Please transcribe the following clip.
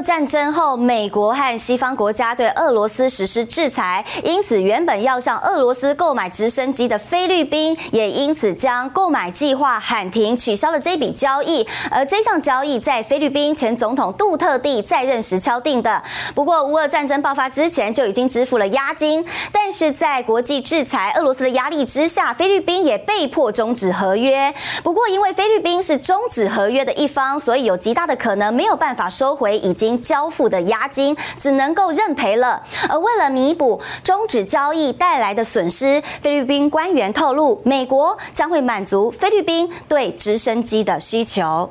战争后，美国和西方国家对俄罗斯实施制裁，因此原本要向俄罗斯购买直升机的菲律宾，也因此将购买计划喊停，取消了这笔交易。而这项交易在菲律宾前总统杜特地在任时敲定的。不过，乌俄战争爆发之前就已经支付了押金，但是在国际制裁俄罗斯的压力之下，菲律宾也被迫终止合约。不过，因为菲律宾是终止合约的一方，所以有极大的可能没有办法收回已经交付的押金，只能够认赔了。而为了弥补终止交易带来的损失，菲律宾官员透露，美国将会满足菲律宾对直升机的需求。